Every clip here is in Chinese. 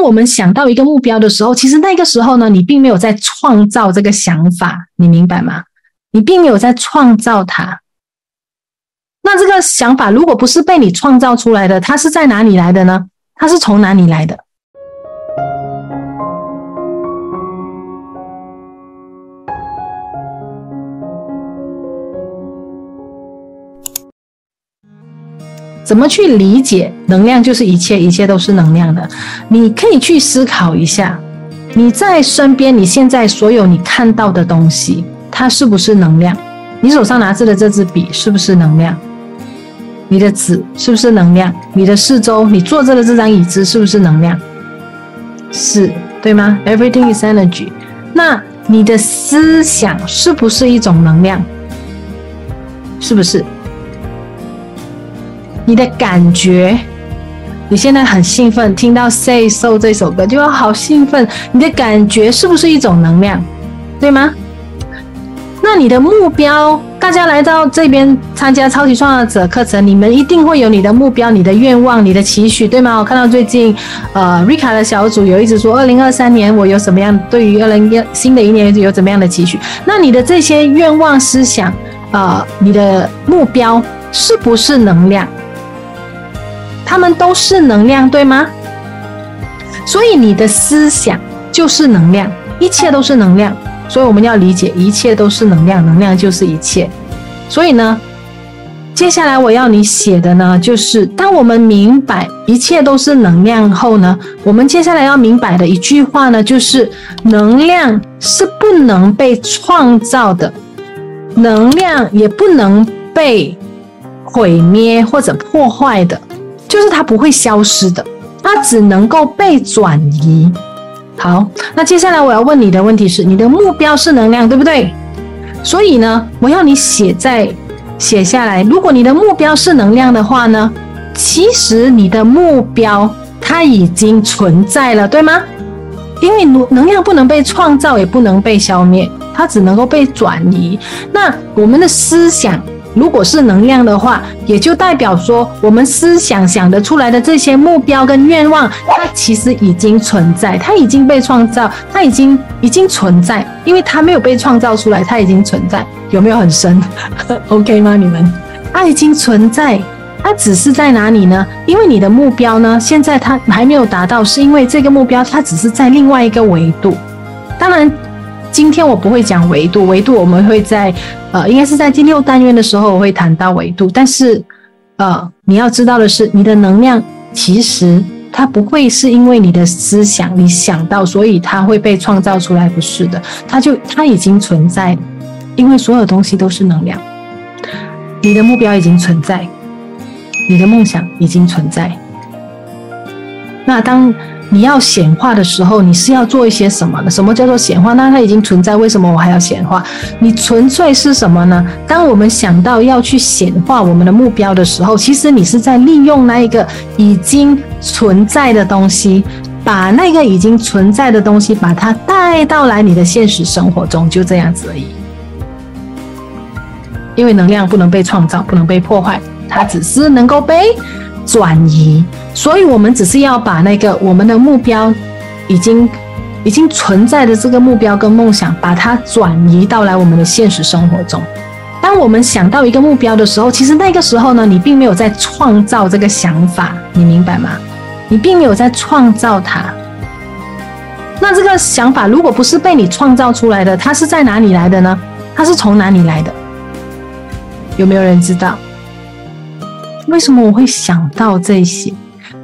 我们想到一个目标的时候，其实那个时候呢，你并没有在创造这个想法，你明白吗？你并没有在创造它。那这个想法如果不是被你创造出来的，它是在哪里来的呢？它是从哪里来的？怎么去理解能量就是一切，一切都是能量的？你可以去思考一下，你在身边，你现在所有你看到的东西，它是不是能量？你手上拿着的这支笔是不是能量？你的纸是不是能量？你的四周，你坐着的这张椅子是不是能量？是，对吗？Everything is energy。那你的思想是不是一种能量？是不是？你的感觉，你现在很兴奋，听到《Say So》这首歌就好兴奋。你的感觉是不是一种能量？对吗？那你的目标，大家来到这边参加超级创造者课程，你们一定会有你的目标、你的愿望、你的期许，对吗？我看到最近，呃，Rika 的小组有一直说，二零二三年我有什么样，对于二零一新的一年有怎么样的期许？那你的这些愿望、思想，呃，你的目标是不是能量？他们都是能量，对吗？所以你的思想就是能量，一切都是能量。所以我们要理解，一切都是能量，能量就是一切。所以呢，接下来我要你写的呢，就是当我们明白一切都是能量后呢，我们接下来要明白的一句话呢，就是能量是不能被创造的，能量也不能被毁灭或者破坏的。就是它不会消失的，它只能够被转移。好，那接下来我要问你的问题是：你的目标是能量，对不对？所以呢，我要你写在写下来。如果你的目标是能量的话呢，其实你的目标它已经存在了，对吗？因为能能量不能被创造，也不能被消灭，它只能够被转移。那我们的思想。如果是能量的话，也就代表说，我们思想想得出来的这些目标跟愿望，它其实已经存在，它已经被创造，它已经已经存在，因为它没有被创造出来，它已经存在。有没有很深？OK 吗？你们？它已经存在，它只是在哪里呢？因为你的目标呢，现在它还没有达到，是因为这个目标它只是在另外一个维度。当然。今天我不会讲维度，维度我们会在呃，应该是在第六单元的时候我会谈到维度。但是，呃，你要知道的是，你的能量其实它不会是因为你的思想你想到，所以它会被创造出来，不是的，它就它已经存在，因为所有东西都是能量。你的目标已经存在，你的梦想已经存在。那当。你要显化的时候，你是要做一些什么呢？什么叫做显化？那它已经存在，为什么我还要显化？你纯粹是什么呢？当我们想到要去显化我们的目标的时候，其实你是在利用那一个已经存在的东西，把那个已经存在的东西，把它带到来你的现实生活中，就这样子而已。因为能量不能被创造，不能被破坏，它只是能够被。转移，所以我们只是要把那个我们的目标已经已经存在的这个目标跟梦想，把它转移到来我们的现实生活中。当我们想到一个目标的时候，其实那个时候呢，你并没有在创造这个想法，你明白吗？你并没有在创造它。那这个想法如果不是被你创造出来的，它是在哪里来的呢？它是从哪里来的？有没有人知道？为什么我会想到这些？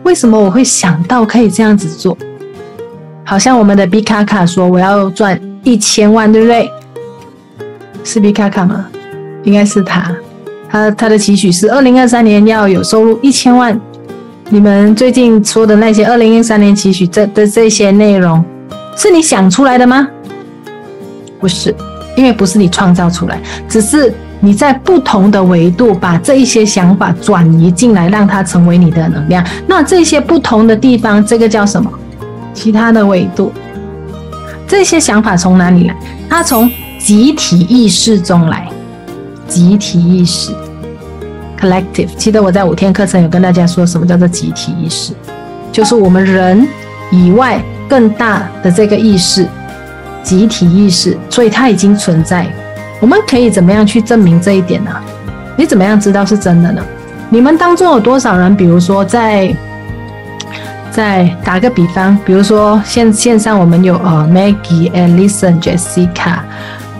为什么我会想到可以这样子做？好像我们的 B 卡卡说我要赚一千万，对不对？是 B 卡卡吗？应该是他。他他的期许是二零二三年要有收入一千万。你们最近说的那些二零二三年期许这的这些内容，是你想出来的吗？不是，因为不是你创造出来，只是。你在不同的维度把这一些想法转移进来，让它成为你的能量。那这些不同的地方，这个叫什么？其他的维度。这些想法从哪里来？它从集体意识中来。集体意识 （collective）。记得我在五天课程有跟大家说什么叫做集体意识？就是我们人以外更大的这个意识，集体意识，所以它已经存在。我们可以怎么样去证明这一点呢？你怎么样知道是真的呢？你们当中有多少人，比如说在，在打个比方，比如说线线上我们有呃 Maggie、Alison、Jessica、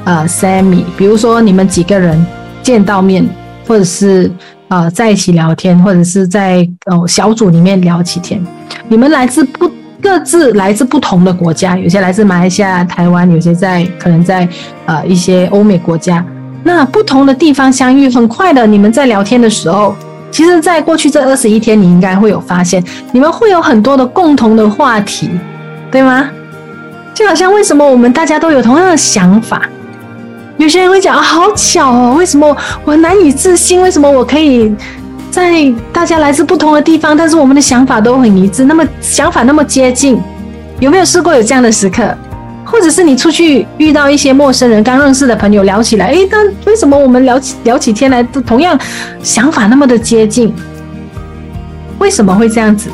呃 Sammy，比如说你们几个人见到面，或者是呃在一起聊天，或者是在呃小组里面聊起天，你们来自不各自来自不同的国家，有些来自马来西亚、台湾，有些在可能在呃一些欧美国家。那不同的地方相遇，很快的，你们在聊天的时候，其实，在过去这二十一天，你应该会有发现，你们会有很多的共同的话题，对吗？就好像为什么我们大家都有同样的想法？有些人会讲啊，好巧哦，为什么我难以置信？为什么我可以在大家来自不同的地方，但是我们的想法都很一致，那么想法那么接近？有没有试过有这样的时刻？或者是你出去遇到一些陌生人，刚认识的朋友聊起来，诶，但为什么我们聊起聊起天来都同样想法那么的接近？为什么会这样子？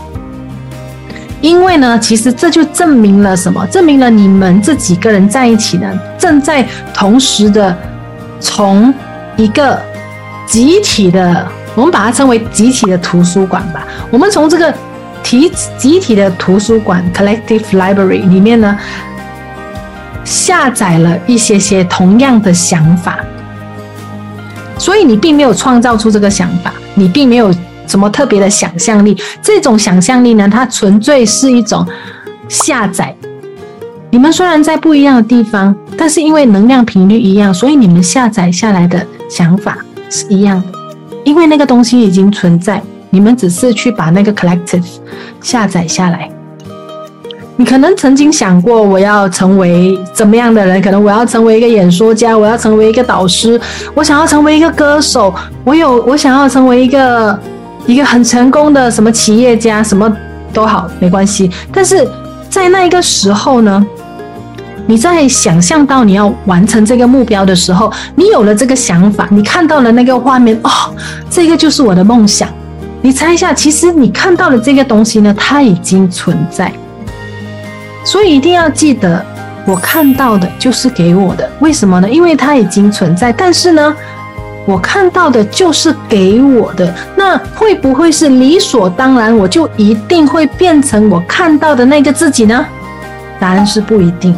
因为呢，其实这就证明了什么？证明了你们这几个人在一起呢，正在同时的从一个集体的，我们把它称为集体的图书馆吧。我们从这个集集体的图书馆 （collective library） 里面呢。下载了一些些同样的想法，所以你并没有创造出这个想法，你并没有什么特别的想象力。这种想象力呢，它纯粹是一种下载。你们虽然在不一样的地方，但是因为能量频率一样，所以你们下载下来的想法是一样的。因为那个东西已经存在，你们只是去把那个 collective 下载下来。你可能曾经想过，我要成为怎么样的人？可能我要成为一个演说家，我要成为一个导师，我想要成为一个歌手，我有我想要成为一个一个很成功的什么企业家，什么都好，没关系。但是在那一个时候呢，你在想象到你要完成这个目标的时候，你有了这个想法，你看到了那个画面，哦，这个就是我的梦想。你猜一下，其实你看到的这个东西呢，它已经存在。所以一定要记得，我看到的就是给我的。为什么呢？因为它已经存在。但是呢，我看到的就是给我的。那会不会是理所当然，我就一定会变成我看到的那个自己呢？答案是不一定。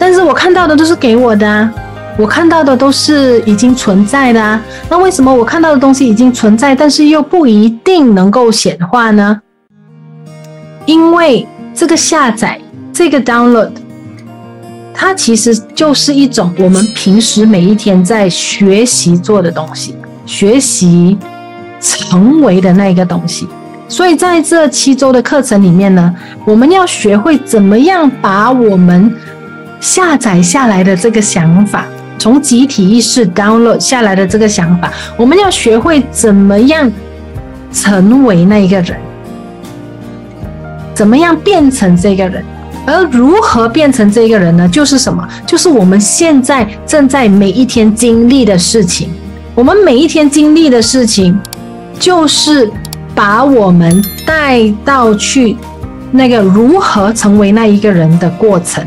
但是我看到的都是给我的啊，我看到的都是已经存在的啊。那为什么我看到的东西已经存在，但是又不一定能够显化呢？因为这个下载。这个 download，它其实就是一种我们平时每一天在学习做的东西，学习成为的那个东西。所以在这七周的课程里面呢，我们要学会怎么样把我们下载下来的这个想法，从集体意识 download 下来的这个想法，我们要学会怎么样成为那一个人，怎么样变成这个人。而如何变成这个人呢？就是什么？就是我们现在正在每一天经历的事情。我们每一天经历的事情，就是把我们带到去那个如何成为那一个人的过程。